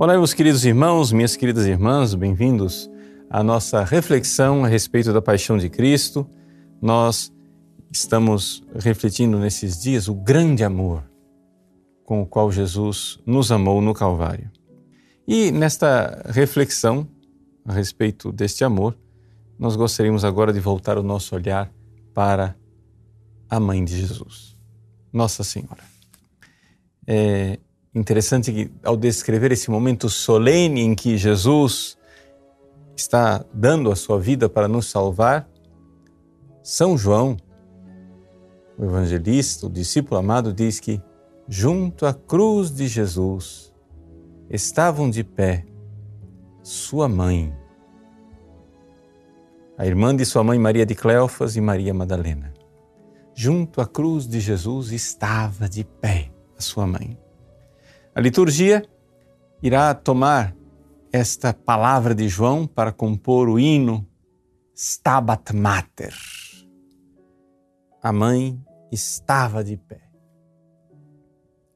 Olá, meus queridos irmãos, minhas queridas irmãs, bem-vindos à nossa reflexão a respeito da paixão de Cristo. Nós estamos refletindo nesses dias o grande amor com o qual Jesus nos amou no Calvário. E nesta reflexão a respeito deste amor, nós gostaríamos agora de voltar o nosso olhar para a mãe de Jesus, Nossa Senhora. É, Interessante que, ao descrever esse momento solene em que Jesus está dando a sua vida para nos salvar, São João, o evangelista, o discípulo amado, diz que junto à cruz de Jesus estavam de pé sua mãe, a irmã de sua mãe Maria de Cleofas e Maria Madalena. Junto à cruz de Jesus estava de pé a sua mãe. A liturgia irá tomar esta palavra de João para compor o hino Stabat Mater. A mãe estava de pé.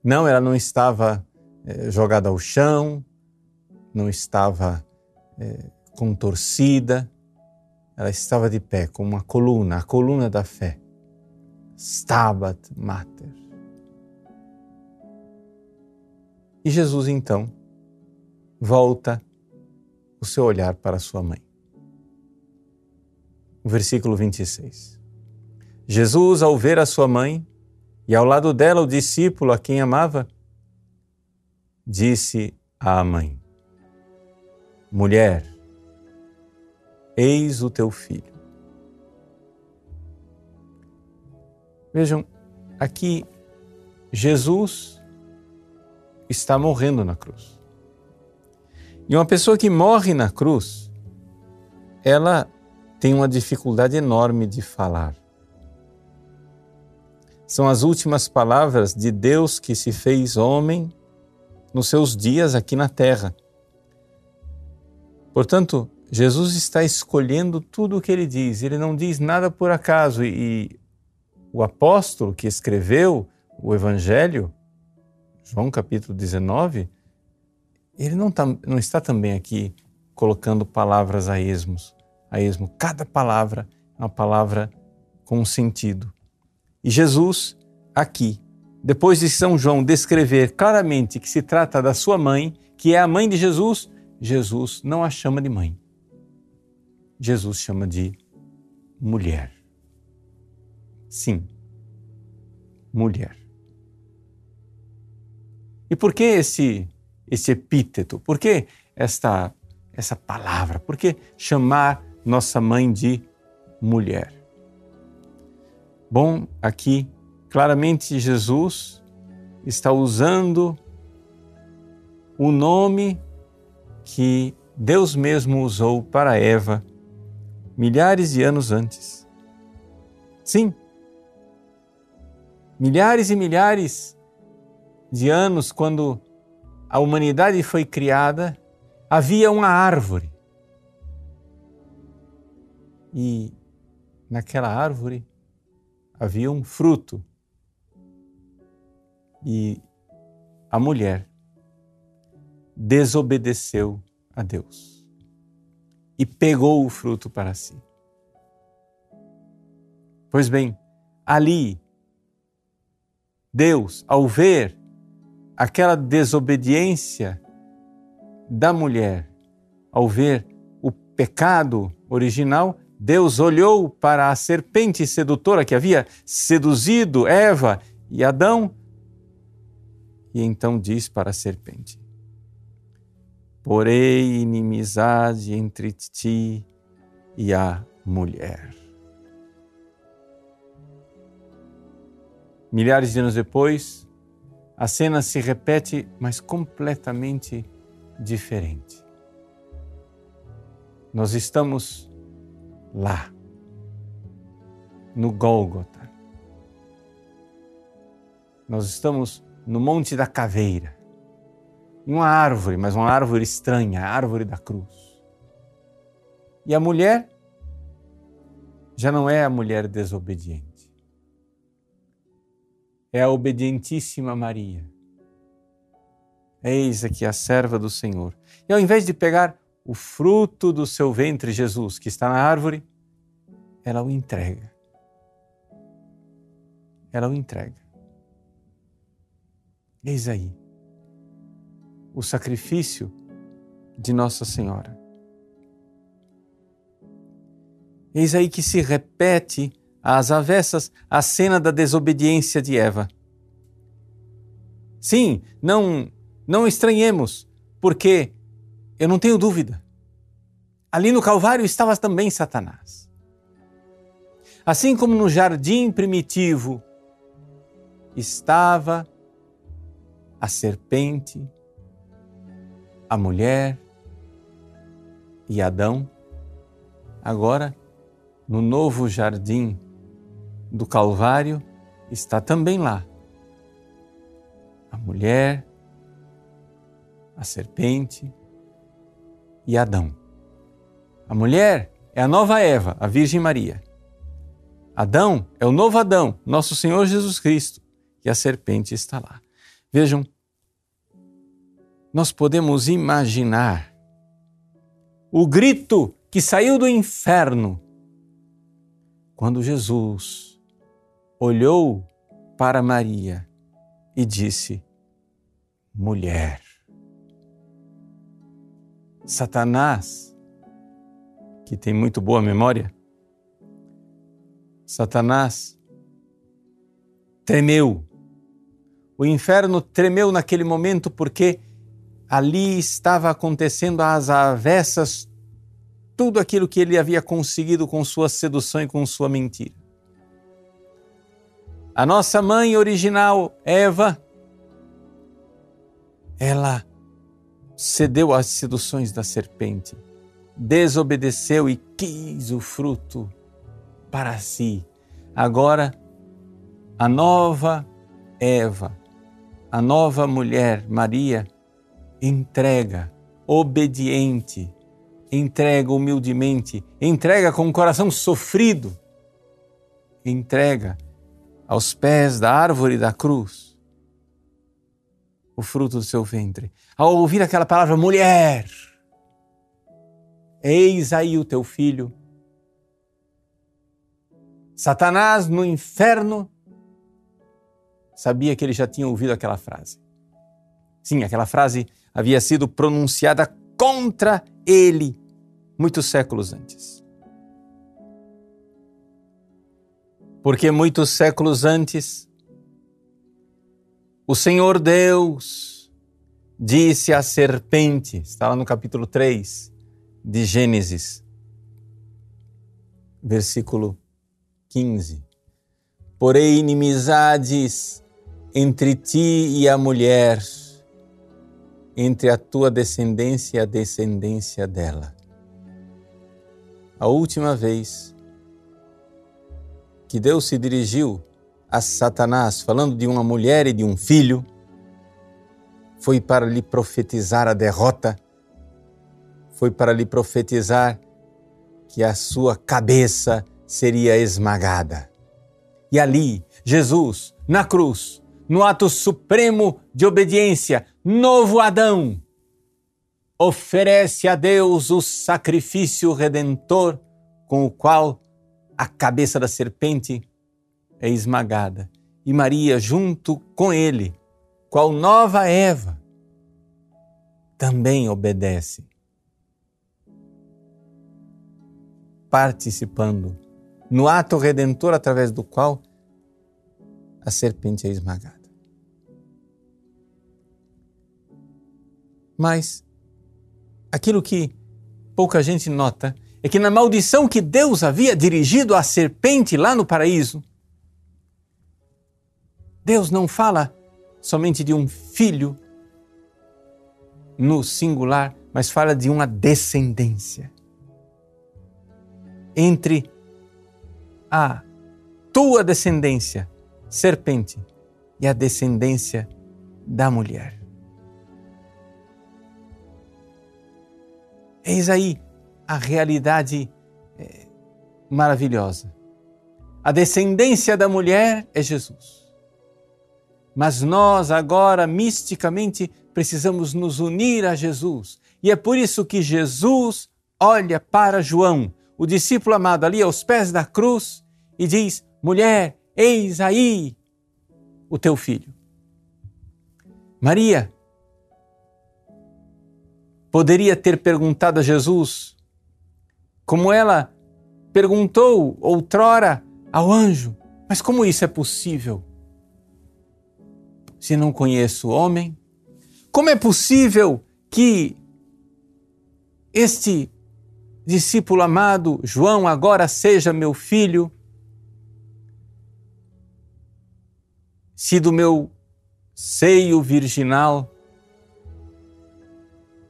Não, ela não estava eh, jogada ao chão, não estava eh, contorcida, ela estava de pé, como uma coluna, a coluna da fé. Stabat Mater. E Jesus então volta o seu olhar para sua mãe. Versículo 26. Jesus, ao ver a sua mãe e ao lado dela o discípulo a quem amava, disse à mãe: Mulher, eis o teu filho. Vejam, aqui Jesus está morrendo na cruz. E uma pessoa que morre na cruz, ela tem uma dificuldade enorme de falar. São as últimas palavras de Deus que se fez homem nos seus dias aqui na terra. Portanto, Jesus está escolhendo tudo o que ele diz, ele não diz nada por acaso. E o apóstolo que escreveu o Evangelho, João capítulo 19, ele não, tá, não está também aqui colocando palavras a esmos, a esmo. Cada palavra é uma palavra com sentido. E Jesus, aqui, depois de São João descrever claramente que se trata da sua mãe, que é a mãe de Jesus, Jesus não a chama de mãe. Jesus chama de mulher. Sim, mulher. E por que esse, esse epíteto? Por que esta, essa palavra? Por que chamar nossa mãe de mulher? Bom, aqui claramente Jesus está usando o nome que Deus mesmo usou para Eva milhares de anos antes. Sim, milhares e milhares de anos, quando a humanidade foi criada, havia uma árvore. E naquela árvore havia um fruto. E a mulher desobedeceu a Deus e pegou o fruto para si. Pois bem, ali, Deus, ao ver aquela desobediência da mulher ao ver o pecado original, Deus olhou para a serpente sedutora que havia seduzido Eva e Adão e então diz para a serpente: Porei inimizade entre ti e a mulher. Milhares de anos depois, a cena se repete, mas completamente diferente. Nós estamos lá, no Gólgota. Nós estamos no Monte da Caveira, em uma árvore, mas uma árvore estranha, a árvore da cruz. E a mulher já não é a mulher desobediente é a obedientíssima Maria. Eis aqui a serva do Senhor. E ao invés de pegar o fruto do seu ventre, Jesus, que está na árvore, ela o entrega. Ela o entrega. Eis aí o sacrifício de Nossa Senhora. Eis aí que se repete às avessas a cena da desobediência de Eva. Sim, não não estranhemos, porque eu não tenho dúvida. Ali no Calvário estava também Satanás. Assim como no jardim primitivo estava a serpente, a mulher e Adão, agora no novo jardim do Calvário está também lá a mulher, a serpente e Adão. A mulher é a nova Eva, a Virgem Maria. Adão é o novo Adão, nosso Senhor Jesus Cristo, e a serpente está lá. Vejam, nós podemos imaginar o grito que saiu do inferno quando Jesus olhou para Maria e disse: Mulher. Satanás, que tem muito boa memória, Satanás tremeu o inferno tremeu naquele momento porque ali estava acontecendo às avessas tudo aquilo que ele havia conseguido com sua sedução e com sua mentira. A nossa mãe original, Eva, ela cedeu às seduções da serpente, desobedeceu e quis o fruto para si. Agora, a nova Eva, a nova mulher, Maria, entrega, obediente, entrega humildemente, entrega com o coração sofrido, entrega aos pés da árvore da cruz o fruto do seu ventre. Ao ouvir aquela palavra, mulher, eis aí o teu filho. Satanás no inferno sabia que ele já tinha ouvido aquela frase. Sim, aquela frase havia sido pronunciada contra ele muitos séculos antes. Porque muitos séculos antes, o Senhor Deus disse à serpente, está lá no capítulo 3 de Gênesis, versículo 15: Porém, inimizades entre ti e a mulher, entre a tua descendência e a descendência dela. A última vez que Deus se dirigiu a Satanás, falando de uma mulher e de um filho, foi para lhe profetizar a derrota, foi para lhe profetizar que a sua cabeça seria esmagada. E ali, Jesus, na cruz, no ato supremo de obediência, novo Adão, oferece a Deus o sacrifício redentor com o qual a cabeça da serpente é esmagada. E Maria, junto com ele, qual nova Eva, também obedece, participando no ato redentor através do qual a serpente é esmagada. Mas aquilo que pouca gente nota é que na maldição que Deus havia dirigido à serpente lá no paraíso, Deus não fala somente de um filho no singular, mas fala de uma descendência entre a tua descendência, serpente, e a descendência da mulher. Eis aí a realidade é, maravilhosa. A descendência da mulher é Jesus. Mas nós agora, misticamente, precisamos nos unir a Jesus. E é por isso que Jesus olha para João, o discípulo amado ali aos pés da cruz, e diz: Mulher, eis aí o teu filho. Maria poderia ter perguntado a Jesus, como ela perguntou outrora ao anjo: Mas como isso é possível? Se não conheço o homem, como é possível que este discípulo amado, João, agora seja meu filho? Se do meu seio virginal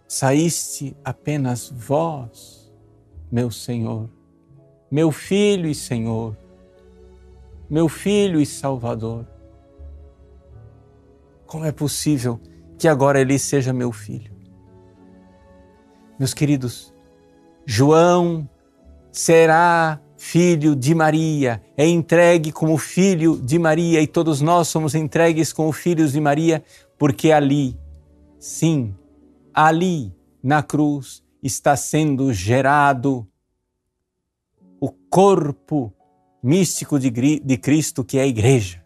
saíste apenas vós, meu Senhor, meu Filho e Senhor, meu Filho e Salvador. Como é possível que agora ele seja meu filho? Meus queridos, João será filho de Maria, é entregue como filho de Maria e todos nós somos entregues como filhos de Maria, porque ali, sim, ali na cruz está sendo gerado o corpo místico de, de Cristo que é a igreja.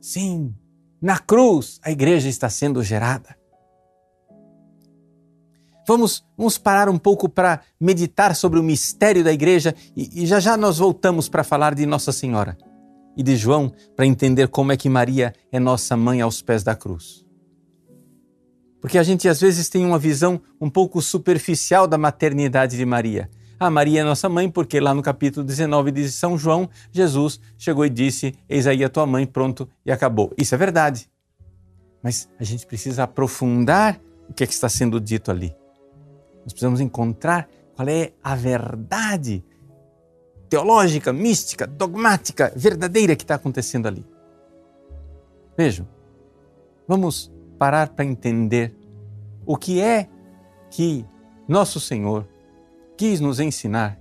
Sim, na cruz a igreja está sendo gerada. Vamos, vamos parar um pouco para meditar sobre o mistério da igreja e, e já já nós voltamos para falar de Nossa Senhora e de João para entender como é que Maria é nossa mãe aos pés da cruz. Porque a gente às vezes tem uma visão um pouco superficial da maternidade de Maria. Ah, Maria é nossa mãe, porque lá no capítulo 19 de São João, Jesus chegou e disse: Eis aí a tua mãe, pronto, e acabou. Isso é verdade. Mas a gente precisa aprofundar o que, é que está sendo dito ali. Nós precisamos encontrar qual é a verdade teológica, mística, dogmática, verdadeira que está acontecendo ali. Vejam, vamos parar para entender o que é que nosso Senhor quis nos ensinar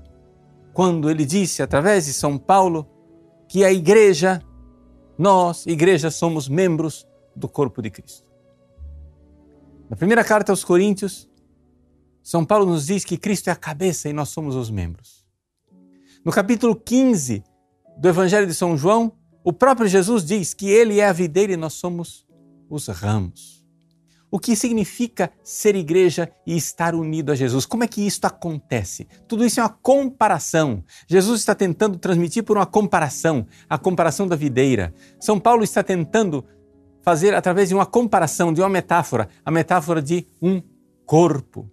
quando ele disse, através de São Paulo, que a igreja, nós, igreja, somos membros do corpo de Cristo. Na primeira carta aos Coríntios, são Paulo nos diz que Cristo é a cabeça e nós somos os membros. No capítulo 15 do Evangelho de São João, o próprio Jesus diz que ele é a videira e nós somos os ramos. O que significa ser igreja e estar unido a Jesus? Como é que isso acontece? Tudo isso é uma comparação. Jesus está tentando transmitir por uma comparação, a comparação da videira. São Paulo está tentando fazer através de uma comparação, de uma metáfora, a metáfora de um corpo.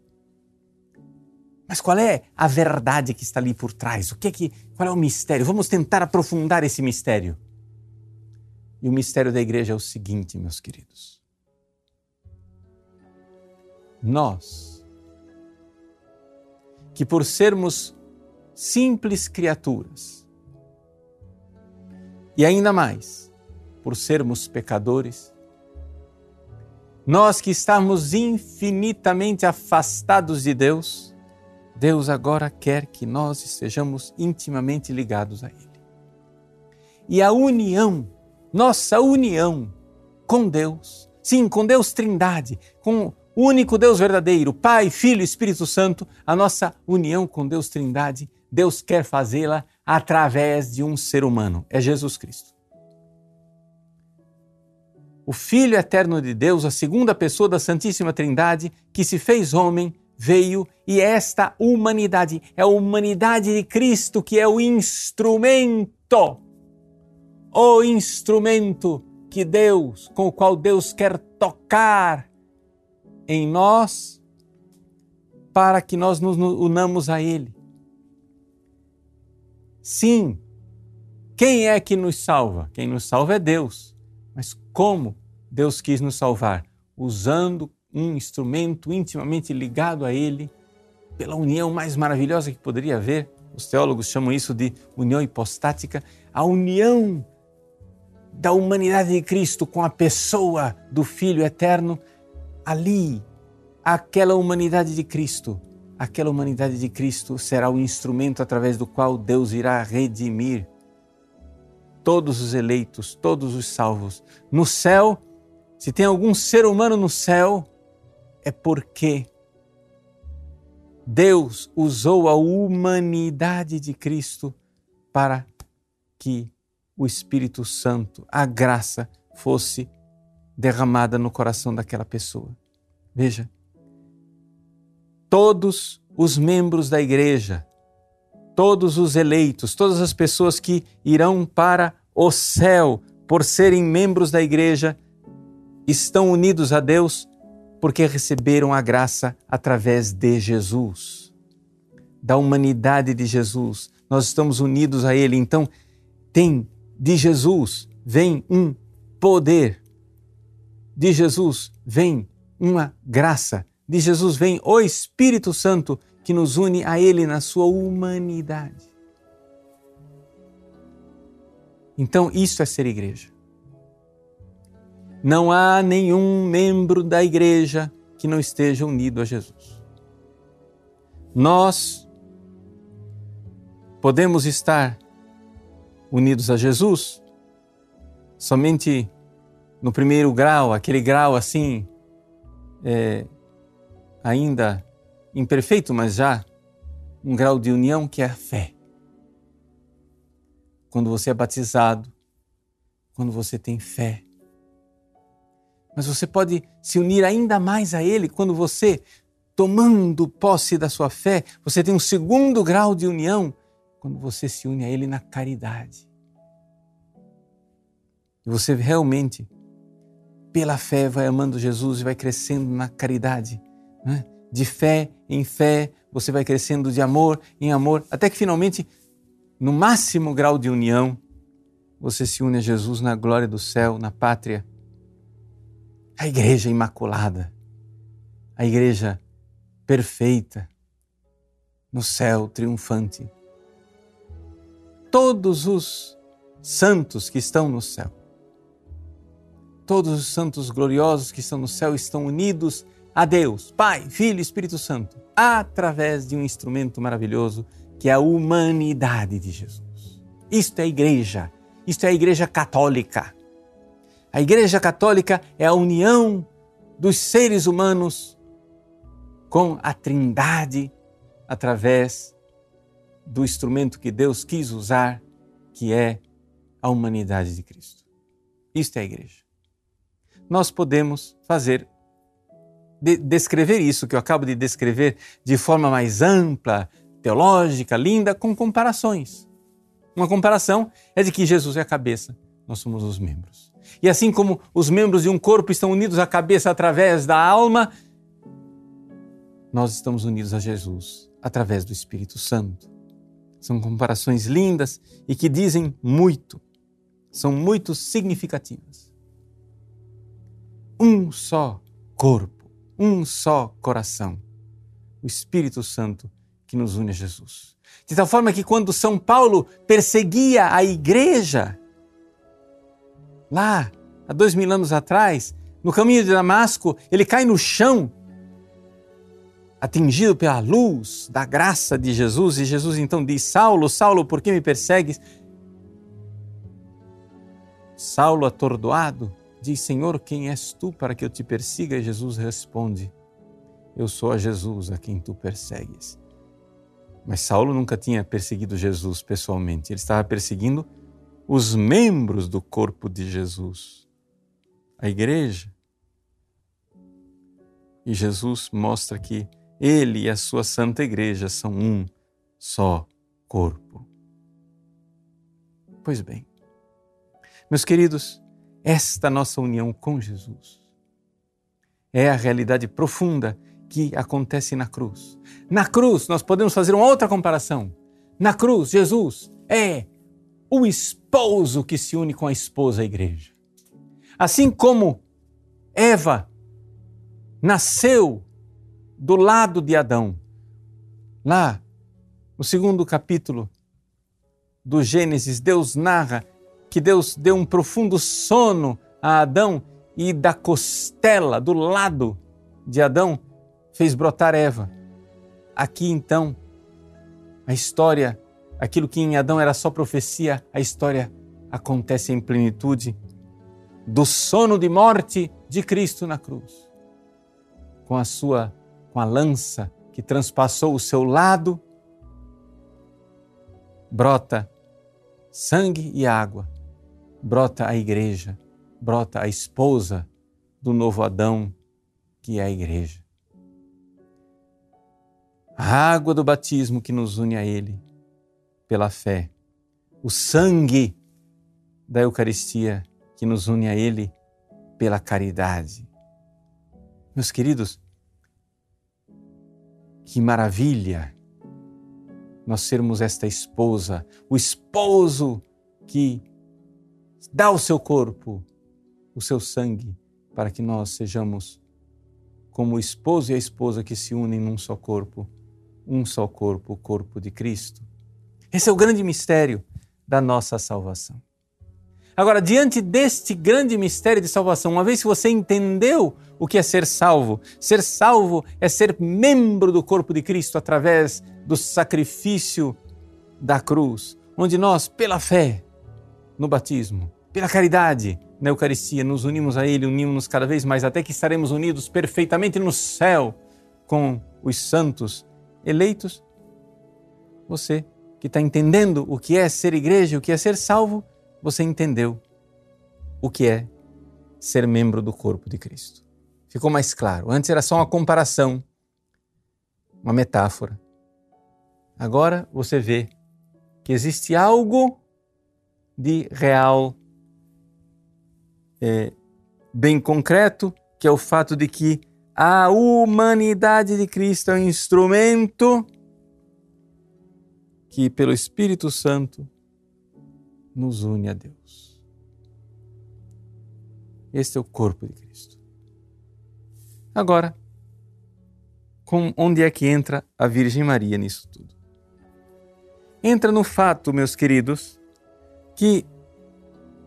Mas qual é a verdade que está ali por trás? O que é que, qual é o mistério? Vamos tentar aprofundar esse mistério. E o mistério da igreja é o seguinte, meus queridos. Nós, que por sermos simples criaturas, e ainda mais, por sermos pecadores, nós que estamos infinitamente afastados de Deus, Deus agora quer que nós estejamos intimamente ligados a Ele. E a união, nossa união com Deus, sim, com Deus Trindade, com o único Deus verdadeiro, Pai, Filho e Espírito Santo, a nossa união com Deus Trindade, Deus quer fazê-la através de um ser humano, é Jesus Cristo. O Filho eterno de Deus, a segunda pessoa da Santíssima Trindade, que se fez homem veio e esta humanidade é a humanidade de Cristo que é o instrumento, o instrumento que Deus, com o qual Deus quer tocar em nós para que nós nos unamos a Ele. Sim, quem é que nos salva? Quem nos salva é Deus. Mas como Deus quis nos salvar? Usando um instrumento intimamente ligado a Ele, pela união mais maravilhosa que poderia haver. Os teólogos chamam isso de união hipostática, a união da humanidade de Cristo com a pessoa do Filho eterno. Ali, aquela humanidade de Cristo, aquela humanidade de Cristo será o instrumento através do qual Deus irá redimir todos os eleitos, todos os salvos. No céu, se tem algum ser humano no céu, é porque Deus usou a humanidade de Cristo para que o Espírito Santo, a graça, fosse derramada no coração daquela pessoa. Veja, todos os membros da igreja, todos os eleitos, todas as pessoas que irão para o céu por serem membros da igreja, estão unidos a Deus porque receberam a graça através de Jesus, da humanidade de Jesus. Nós estamos unidos a Ele. Então, tem de Jesus vem um poder, de Jesus vem uma graça, de Jesus vem o Espírito Santo que nos une a Ele na sua humanidade. Então, isso é ser igreja. Não há nenhum membro da igreja que não esteja unido a Jesus. Nós podemos estar unidos a Jesus somente no primeiro grau, aquele grau assim, é, ainda imperfeito, mas já um grau de união que é a fé. Quando você é batizado, quando você tem fé, mas você pode se unir ainda mais a Ele quando você, tomando posse da sua fé, você tem um segundo grau de união quando você se une a Ele na caridade. E você realmente, pela fé, vai amando Jesus e vai crescendo na caridade. Né? De fé em fé, você vai crescendo de amor em amor, até que finalmente, no máximo grau de união, você se une a Jesus na glória do céu, na pátria a igreja imaculada, a igreja perfeita, no céu triunfante. Todos os santos que estão no céu, todos os santos gloriosos que estão no céu estão unidos a Deus, Pai, Filho e Espírito Santo, através de um instrumento maravilhoso que é a humanidade de Jesus. Isto é a igreja, isto é a igreja católica. A Igreja Católica é a união dos seres humanos com a Trindade através do instrumento que Deus quis usar, que é a humanidade de Cristo. Isto é a igreja. Nós podemos fazer, de, descrever isso que eu acabo de descrever de forma mais ampla, teológica, linda, com comparações. Uma comparação é de que Jesus é a cabeça, nós somos os membros. E assim como os membros de um corpo estão unidos à cabeça através da alma, nós estamos unidos a Jesus através do Espírito Santo. São comparações lindas e que dizem muito, são muito significativas. Um só corpo, um só coração, o Espírito Santo que nos une a Jesus. De tal forma que quando São Paulo perseguia a igreja, lá há dois mil anos atrás, no caminho de Damasco, ele cai no chão, atingido pela luz da graça de Jesus, e Jesus então diz: Saulo, Saulo, por que me persegues? Saulo, atordoado, diz: Senhor, quem és tu para que eu te persiga? E Jesus responde: Eu sou a Jesus a quem tu persegues. Mas Saulo nunca tinha perseguido Jesus pessoalmente, ele estava perseguindo os membros do corpo de Jesus, a igreja. E Jesus mostra que ele e a sua santa igreja são um só corpo. Pois bem, meus queridos, esta nossa união com Jesus é a realidade profunda que acontece na cruz. Na cruz, nós podemos fazer uma outra comparação. Na cruz, Jesus é o esposo que se une com a esposa, a igreja. Assim como Eva nasceu do lado de Adão, lá no segundo capítulo do Gênesis, Deus narra que Deus deu um profundo sono a Adão e da costela, do lado de Adão, fez brotar Eva. Aqui então, a história aquilo que em Adão era só profecia, a história acontece em plenitude do sono de morte de Cristo na cruz. Com a sua com a lança que transpassou o seu lado, brota sangue e água, brota a igreja, brota a esposa do novo Adão, que é a igreja. A água do batismo que nos une a Ele pela fé, o sangue da Eucaristia que nos une a Ele pela caridade. Meus queridos, que maravilha nós sermos esta esposa, o esposo que dá o seu corpo, o seu sangue, para que nós sejamos como o esposo e a esposa que se unem num só corpo, um só corpo, o corpo de Cristo. Esse é o grande mistério da nossa salvação. Agora, diante deste grande mistério de salvação, uma vez que você entendeu o que é ser salvo, ser salvo é ser membro do corpo de Cristo através do sacrifício da cruz, onde nós, pela fé no batismo, pela caridade na Eucaristia, nos unimos a Ele, unimos-nos cada vez mais, até que estaremos unidos perfeitamente no céu com os santos eleitos. Você que está entendendo o que é ser igreja, o que é ser salvo, você entendeu o que é ser membro do corpo de Cristo. Ficou mais claro. Antes era só uma comparação, uma metáfora. Agora você vê que existe algo de real, é, bem concreto, que é o fato de que a humanidade de Cristo é um instrumento que, pelo Espírito Santo, nos une a Deus. Este é o corpo de Cristo. Agora, com, onde é que entra a Virgem Maria nisso tudo? Entra no fato, meus queridos, que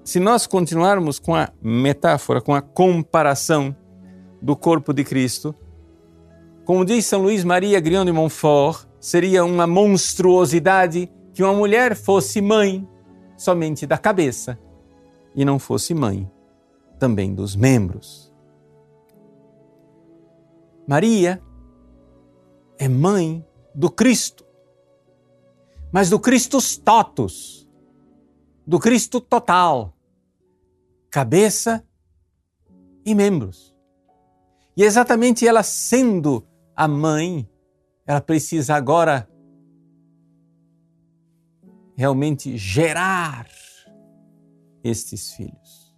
se nós continuarmos com a metáfora, com a comparação do corpo de Cristo, como diz São Luís Maria Grião de Montfort, seria uma monstruosidade que uma mulher fosse mãe somente da cabeça e não fosse mãe também dos membros. Maria é mãe do Cristo, mas do Christus totus, do Cristo total, cabeça e membros. E exatamente ela sendo a mãe, ela precisa agora realmente gerar estes filhos.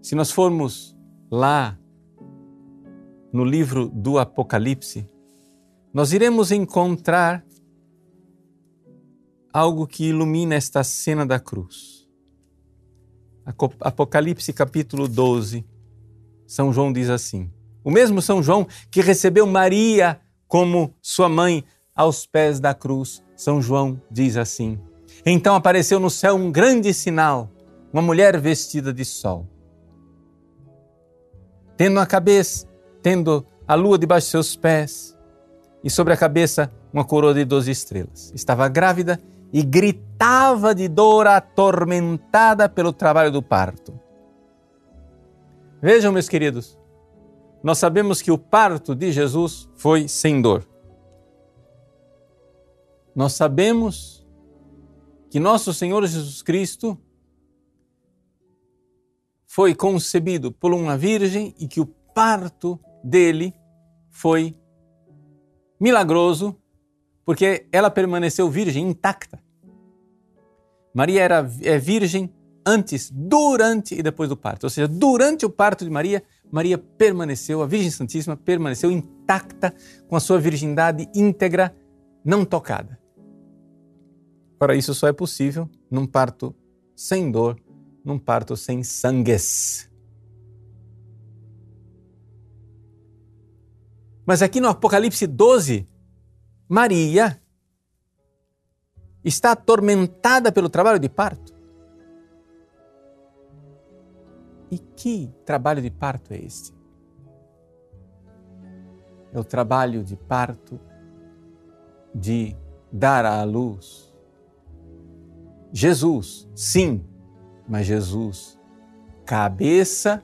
Se nós formos lá no livro do Apocalipse, nós iremos encontrar algo que ilumina esta cena da cruz. Apocalipse capítulo 12, São João diz assim: O mesmo São João que recebeu Maria como sua mãe aos pés da cruz, São João diz assim: Então apareceu no céu um grande sinal, uma mulher vestida de sol. Tendo a cabeça, tendo a lua debaixo de seus pés, e sobre a cabeça uma coroa de doze estrelas. Estava grávida e gritava de dor, atormentada pelo trabalho do parto. Vejam, meus queridos, nós sabemos que o parto de Jesus foi sem dor. Nós sabemos que nosso Senhor Jesus Cristo foi concebido por uma virgem e que o parto dele foi milagroso, porque ela permaneceu virgem intacta. Maria era é virgem antes, durante e depois do parto. Ou seja, durante o parto de Maria, Maria permaneceu, a Virgem Santíssima permaneceu intacta com a sua virgindade íntegra, não tocada. Ora, isso só é possível num parto sem dor, num parto sem sangues. Mas aqui no Apocalipse 12, Maria está atormentada pelo trabalho de parto. E que trabalho de parto é este? É o trabalho de parto de dar à luz Jesus, sim, mas Jesus, cabeça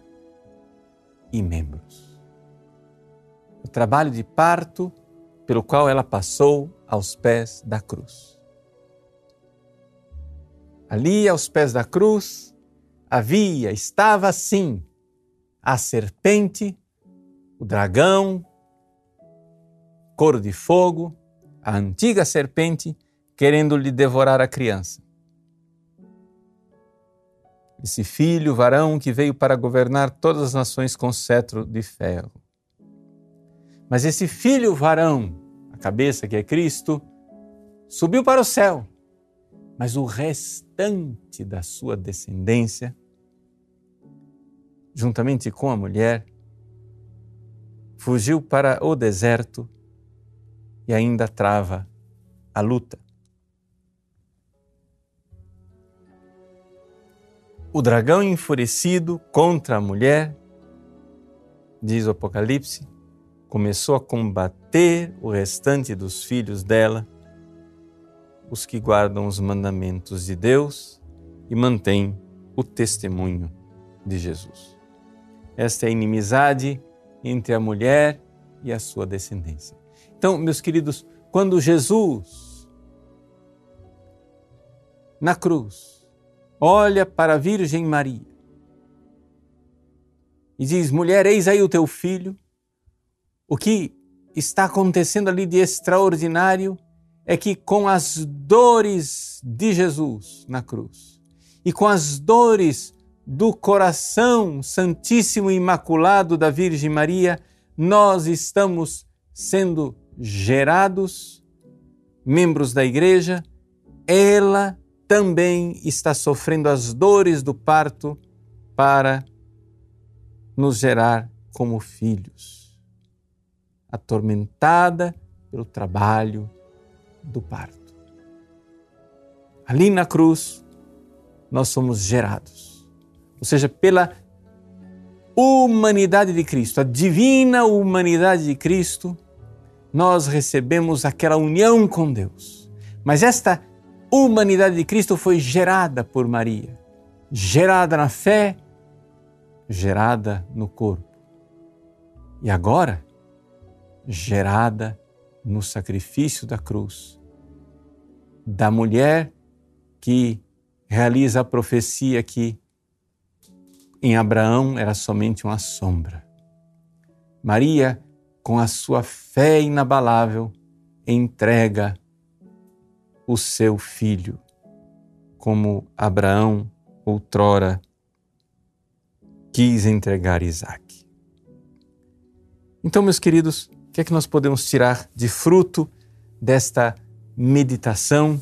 e membros. O trabalho de parto pelo qual ela passou aos pés da cruz. Ali, aos pés da cruz, havia, estava sim, a serpente, o dragão, cor de fogo, a antiga serpente, querendo lhe devorar a criança. Esse filho varão que veio para governar todas as nações com cetro de ferro. Mas esse filho varão, a cabeça que é Cristo, subiu para o céu, mas o restante da sua descendência, juntamente com a mulher, fugiu para o deserto e ainda trava a luta. O dragão enfurecido contra a mulher, diz o Apocalipse, começou a combater o restante dos filhos dela, os que guardam os mandamentos de Deus e mantêm o testemunho de Jesus. Esta é a inimizade entre a mulher e a sua descendência. Então, meus queridos, quando Jesus, na cruz, olha para a Virgem Maria. E diz: Mulher, eis aí o teu filho. O que está acontecendo ali de extraordinário é que com as dores de Jesus na cruz e com as dores do coração santíssimo e imaculado da Virgem Maria, nós estamos sendo gerados membros da igreja, ela também está sofrendo as dores do parto para nos gerar como filhos atormentada pelo trabalho do parto. Ali na cruz, nós somos gerados, ou seja, pela humanidade de Cristo, a divina humanidade de Cristo, nós recebemos aquela união com Deus. Mas esta humanidade de Cristo foi gerada por Maria, gerada na fé, gerada no corpo. E agora, gerada no sacrifício da cruz, da mulher que realiza a profecia que em Abraão era somente uma sombra. Maria, com a sua fé inabalável, entrega o seu filho, como Abraão outrora quis entregar Isaac. Então, meus queridos, o que é que nós podemos tirar de fruto desta meditação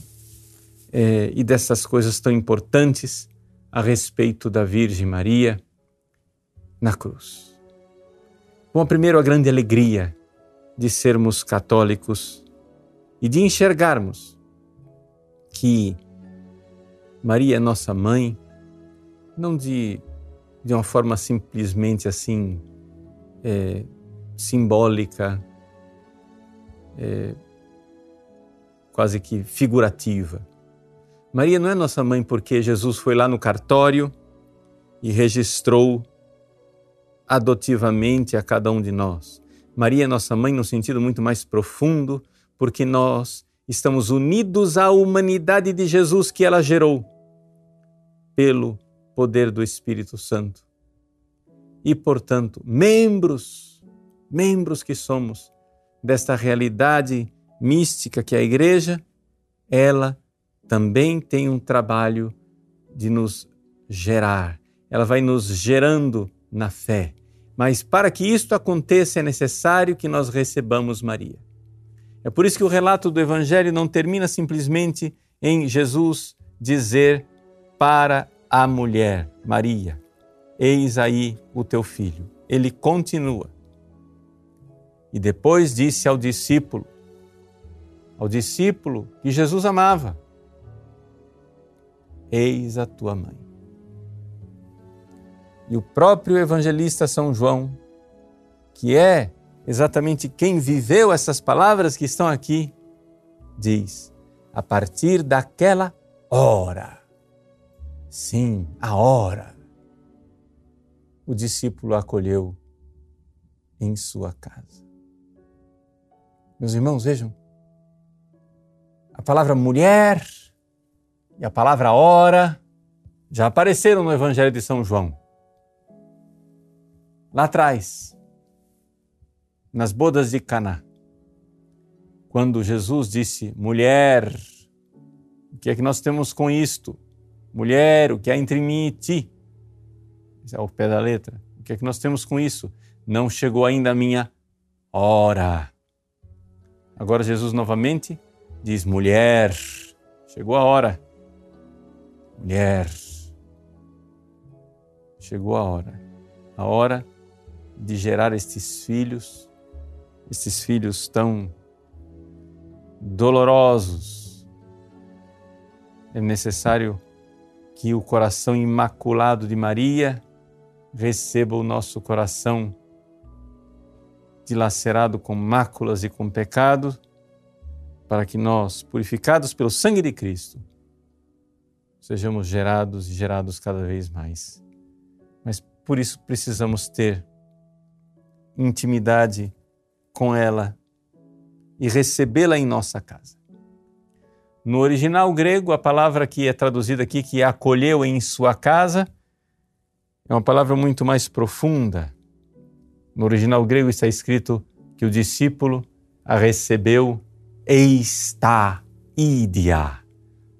eh, e dessas coisas tão importantes a respeito da Virgem Maria na cruz? Bom, primeiro, a grande alegria de sermos católicos e de enxergarmos que Maria é nossa mãe, não de, de uma forma simplesmente assim. É, simbólica, é, quase que figurativa. Maria não é nossa mãe porque Jesus foi lá no cartório e registrou adotivamente a cada um de nós. Maria é nossa mãe no sentido muito mais profundo, porque nós estamos unidos à humanidade de Jesus que ela gerou pelo poder do Espírito Santo. E, portanto, membros membros que somos desta realidade mística que é a igreja, ela também tem um trabalho de nos gerar. Ela vai nos gerando na fé. Mas para que isto aconteça é necessário que nós recebamos Maria. É por isso que o relato do Evangelho não termina simplesmente em Jesus dizer para a mulher, Maria, eis aí o teu filho. Ele continua. E depois disse ao discípulo, ao discípulo que Jesus amava: Eis a tua mãe. E o próprio evangelista São João, que é exatamente quem viveu essas palavras que estão aqui, diz: a partir daquela hora. Sim, a hora. O discípulo acolheu em sua casa. Meus irmãos, vejam. A palavra mulher e a palavra hora já apareceram no Evangelho de São João. Lá atrás, nas bodas de Caná, quando Jesus disse: "Mulher, o que é que nós temos com isto? Mulher, o que há entre mim e ti?" Esse é o pé da letra. O que é que nós temos com isso? Não chegou ainda a minha hora. Agora Jesus novamente diz: mulher, chegou a hora. Mulher, chegou a hora. A hora de gerar estes filhos, estes filhos tão dolorosos. É necessário que o coração imaculado de Maria receba o nosso coração dilacerado com máculas e com pecado, para que nós, purificados pelo sangue de Cristo, sejamos gerados e gerados cada vez mais. Mas por isso precisamos ter intimidade com ela e recebê-la em nossa casa. No original grego, a palavra que é traduzida aqui, que acolheu em sua casa, é uma palavra muito mais profunda no original grego está escrito que o discípulo a recebeu eista idia,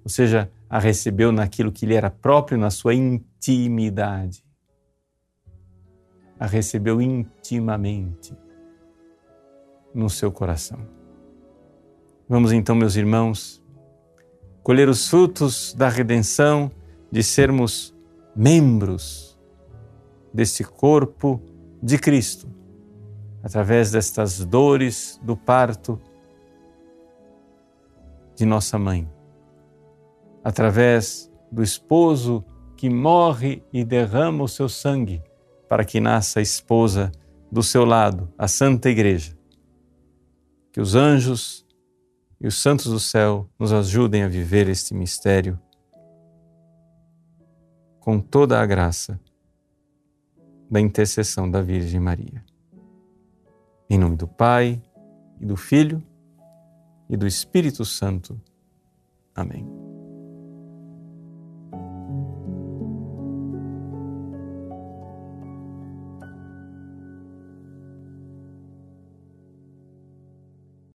ou seja, a recebeu naquilo que lhe era próprio, na sua intimidade. A recebeu intimamente no seu coração. Vamos então, meus irmãos, colher os frutos da redenção de sermos membros desse corpo de Cristo, através destas dores do parto de nossa mãe, através do esposo que morre e derrama o seu sangue para que nasça a esposa do seu lado, a Santa Igreja. Que os anjos e os santos do céu nos ajudem a viver este mistério com toda a graça da intercessão da Virgem Maria. Em nome do Pai, e do Filho, e do Espírito Santo. Amém.